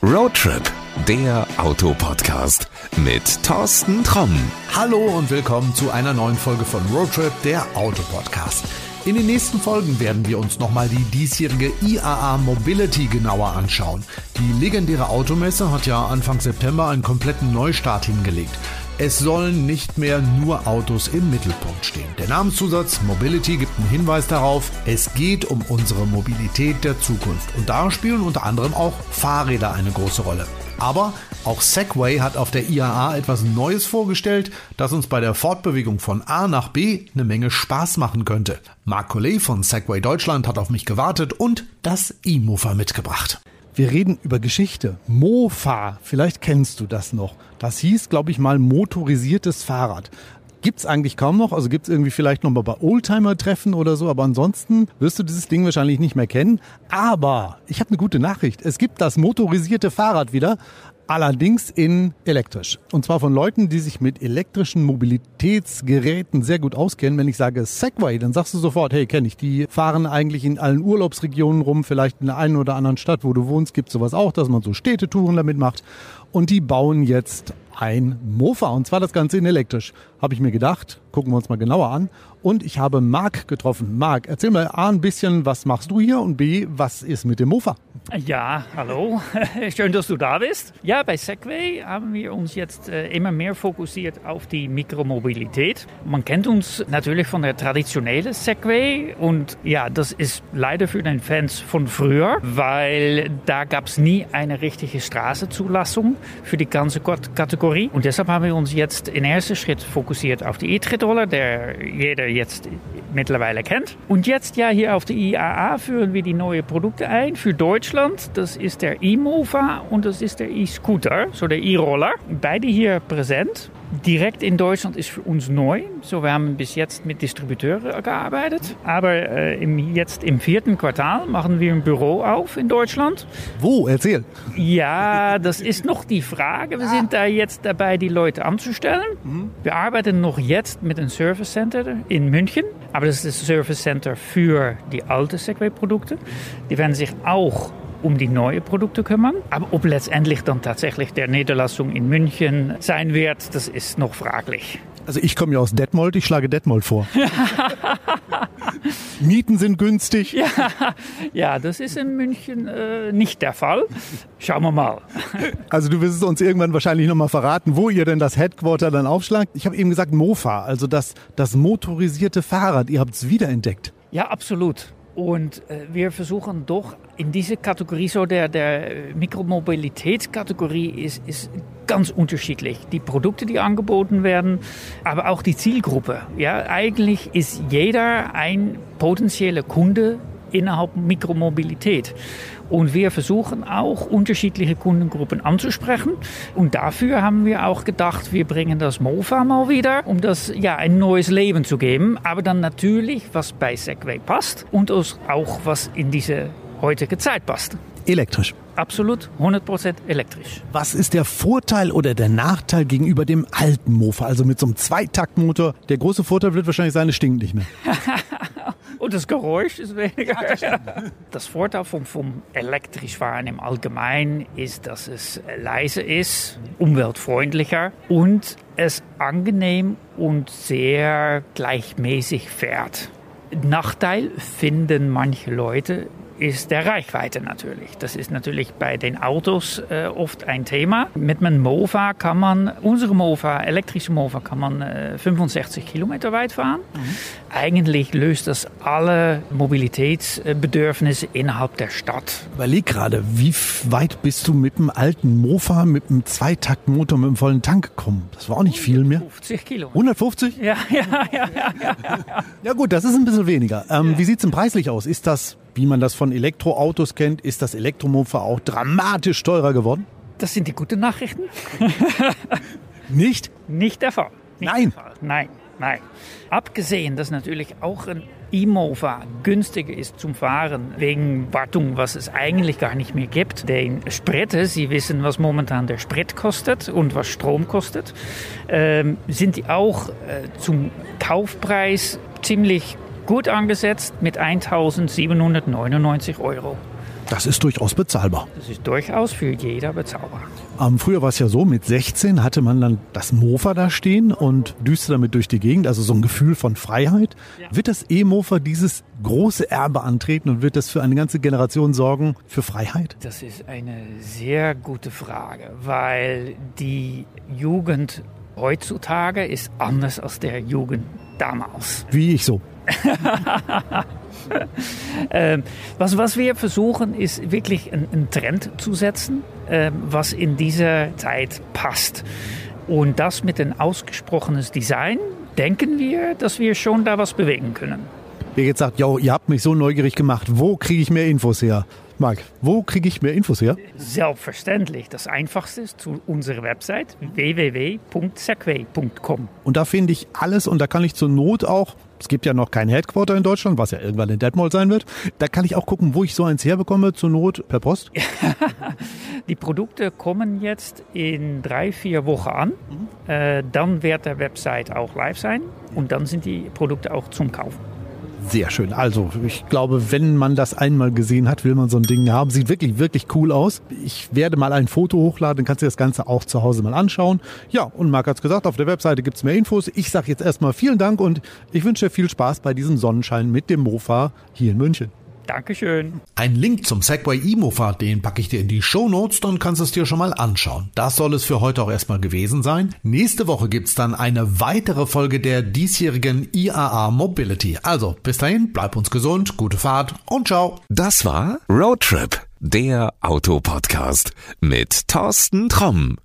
Roadtrip, der Autopodcast mit Thorsten Tromm. Hallo und willkommen zu einer neuen Folge von Roadtrip, der Autopodcast. In den nächsten Folgen werden wir uns nochmal die diesjährige IAA Mobility genauer anschauen. Die legendäre Automesse hat ja Anfang September einen kompletten Neustart hingelegt. Es sollen nicht mehr nur Autos im Mittelpunkt stehen. Der Namenszusatz Mobility gibt einen Hinweis darauf, es geht um unsere Mobilität der Zukunft. Und da spielen unter anderem auch Fahrräder eine große Rolle. Aber auch Segway hat auf der IAA etwas Neues vorgestellt, das uns bei der Fortbewegung von A nach B eine Menge Spaß machen könnte. Marc Collet von Segway Deutschland hat auf mich gewartet und das E-Mover mitgebracht. Wir reden über Geschichte. Mofa, vielleicht kennst du das noch. Das hieß, glaube ich, mal motorisiertes Fahrrad. Gibt's eigentlich kaum noch, also gibt's irgendwie vielleicht noch mal bei Oldtimer-Treffen oder so, aber ansonsten wirst du dieses Ding wahrscheinlich nicht mehr kennen. Aber ich habe eine gute Nachricht. Es gibt das motorisierte Fahrrad wieder, allerdings in elektrisch. Und zwar von Leuten, die sich mit elektrischen Mobilitätsgeräten sehr gut auskennen. Wenn ich sage Segway, dann sagst du sofort, hey, kenne ich. Die fahren eigentlich in allen Urlaubsregionen rum, vielleicht in der einen oder anderen Stadt, wo du wohnst, gibt sowas auch, dass man so Städtetouren damit macht. Und die bauen jetzt ein Mofa und zwar das Ganze in elektrisch. Habe ich mir gedacht, gucken wir uns mal genauer an. Und ich habe Marc getroffen. Marc, erzähl mal A ein bisschen, was machst du hier und B, was ist mit dem Mofa? Ja, hallo. Schön, dass du da bist. Ja, bei Segway haben wir uns jetzt äh, immer mehr fokussiert auf die Mikromobilität. Man kennt uns natürlich von der traditionellen Segway und ja, das ist leider für den Fans von früher, weil da gab es nie eine richtige Straßenzulassung für die ganze Kategorie. Und deshalb haben wir uns jetzt in erster Schritt fokussiert auf die E-Tretroller, der jeder jetzt mittlerweile kennt. Und jetzt ja hier auf der IAA führen wir die neuen Produkte ein für Deutschland. Das ist der E-Mover und das ist der E-Scooter, so der E-Roller. Beide hier präsent. Direkt in Deutschland ist für uns neu. So, wir haben bis jetzt mit Distributeuren gearbeitet. Aber äh, im, jetzt im vierten Quartal machen wir ein Büro auf in Deutschland. Wo? Erzähl. Ja, das ist noch die Frage. Wir sind da jetzt dabei, die Leute anzustellen. Wir arbeiten noch jetzt mit einem Service Center in München. Aber das ist das Service Center für die alten Segway-Produkte. Die werden sich auch um die neuen Produkte kümmern. Aber ob letztendlich dann tatsächlich der Niederlassung in München sein wird, das ist noch fraglich. Also ich komme ja aus Detmold, ich schlage Detmold vor. Mieten sind günstig. Ja, ja das ist in München äh, nicht der Fall. Schauen wir mal. Also du wirst es uns irgendwann wahrscheinlich nochmal verraten, wo ihr denn das Headquarter dann aufschlagt. Ich habe eben gesagt Mofa, also das, das motorisierte Fahrrad. Ihr habt es wiederentdeckt. Ja, absolut. Und äh, wir versuchen doch in diese Kategorie, so der, der Mikromobilitätskategorie ist, ist ganz unterschiedlich. Die Produkte, die angeboten werden, aber auch die Zielgruppe. Ja, eigentlich ist jeder ein potenzieller Kunde innerhalb Mikromobilität. Und wir versuchen auch unterschiedliche Kundengruppen anzusprechen. Und dafür haben wir auch gedacht, wir bringen das Mofa mal wieder, um das ja ein neues Leben zu geben. Aber dann natürlich, was bei Segway passt und auch was in diese heutige Zeit passt. Elektrisch. Absolut 100% elektrisch. Was ist der Vorteil oder der Nachteil gegenüber dem alten Mofa, also mit so einem Zweitaktmotor? Der große Vorteil wird wahrscheinlich sein, es stinkt nicht mehr. Und das Geräusch ist weniger. Das Vorteil vom, vom elektrisch fahren im Allgemeinen ist, dass es leise ist, umweltfreundlicher und es angenehm und sehr gleichmäßig fährt. Nachteil finden manche Leute ist der Reichweite natürlich. Das ist natürlich bei den Autos äh, oft ein Thema. Mit einem Mofa kann man, unsere Mofa, elektrische Mofa, kann man äh, 65 Kilometer weit fahren. Mhm. Eigentlich löst das alle Mobilitätsbedürfnisse innerhalb der Stadt. Überleg gerade, wie weit bist du mit dem alten Mofa, mit einem Zweitaktmotor, mit einem vollen Tank gekommen? Das war auch nicht viel mehr. 150 Kilometer. 150? Ja, ja, ja, ja, ja. Ja gut, das ist ein bisschen weniger. Ähm, ja. Wie sieht es denn preislich aus? Ist das wie man das von Elektroautos kennt, ist das Elektromofa auch dramatisch teurer geworden? Das sind die guten Nachrichten. Nicht? Nicht der Fall. Nicht nein. Der Fall. Nein, nein. Abgesehen, dass natürlich auch ein E-Mofa günstiger ist zum Fahren wegen Wartung, was es eigentlich gar nicht mehr gibt. Den Sprit, Sie wissen, was momentan der Sprit kostet und was Strom kostet, ähm, sind die auch äh, zum Kaufpreis ziemlich gut angesetzt mit 1799 Euro. Das ist durchaus bezahlbar. Das ist durchaus für jeder bezahlbar. Ähm, früher war es ja so, mit 16 hatte man dann das Mofa da stehen und düste damit durch die Gegend, also so ein Gefühl von Freiheit. Ja. Wird das E-Mofa dieses große Erbe antreten und wird das für eine ganze Generation sorgen für Freiheit? Das ist eine sehr gute Frage, weil die Jugend heutzutage ist anders als der Jugend damals. Wie ich so. ähm, was, was wir versuchen, ist wirklich einen Trend zu setzen, ähm, was in dieser Zeit passt. Und das mit ein ausgesprochenes Design, denken wir, dass wir schon da was bewegen können. Wer jetzt sagt, yo, ihr habt mich so neugierig gemacht, wo kriege ich mehr Infos her? Marc, wo kriege ich mehr Infos her? Selbstverständlich. Das Einfachste ist zu unserer Website www.segway.com. Und da finde ich alles und da kann ich zur Not auch, es gibt ja noch kein Headquarter in Deutschland, was ja irgendwann in Detmold sein wird, da kann ich auch gucken, wo ich so eins herbekomme, zur Not per Post. Die Produkte kommen jetzt in drei, vier Wochen an. Mhm. Äh, dann wird der Website auch live sein und dann sind die Produkte auch zum Kaufen. Sehr schön. Also, ich glaube, wenn man das einmal gesehen hat, will man so ein Ding haben. Sieht wirklich, wirklich cool aus. Ich werde mal ein Foto hochladen, dann kannst du das Ganze auch zu Hause mal anschauen. Ja, und Marc hat es gesagt, auf der Webseite gibt es mehr Infos. Ich sage jetzt erstmal vielen Dank und ich wünsche dir viel Spaß bei diesem Sonnenschein mit dem Mofa hier in München. Dankeschön. Ein Link zum Segway E-Mofa, den packe ich dir in die Show Notes, dann kannst du es dir schon mal anschauen. Das soll es für heute auch erstmal gewesen sein. Nächste Woche gibt's dann eine weitere Folge der diesjährigen IAA Mobility. Also bis dahin, bleib uns gesund, gute Fahrt und ciao. Das war Roadtrip, der Autopodcast mit Thorsten Tromm.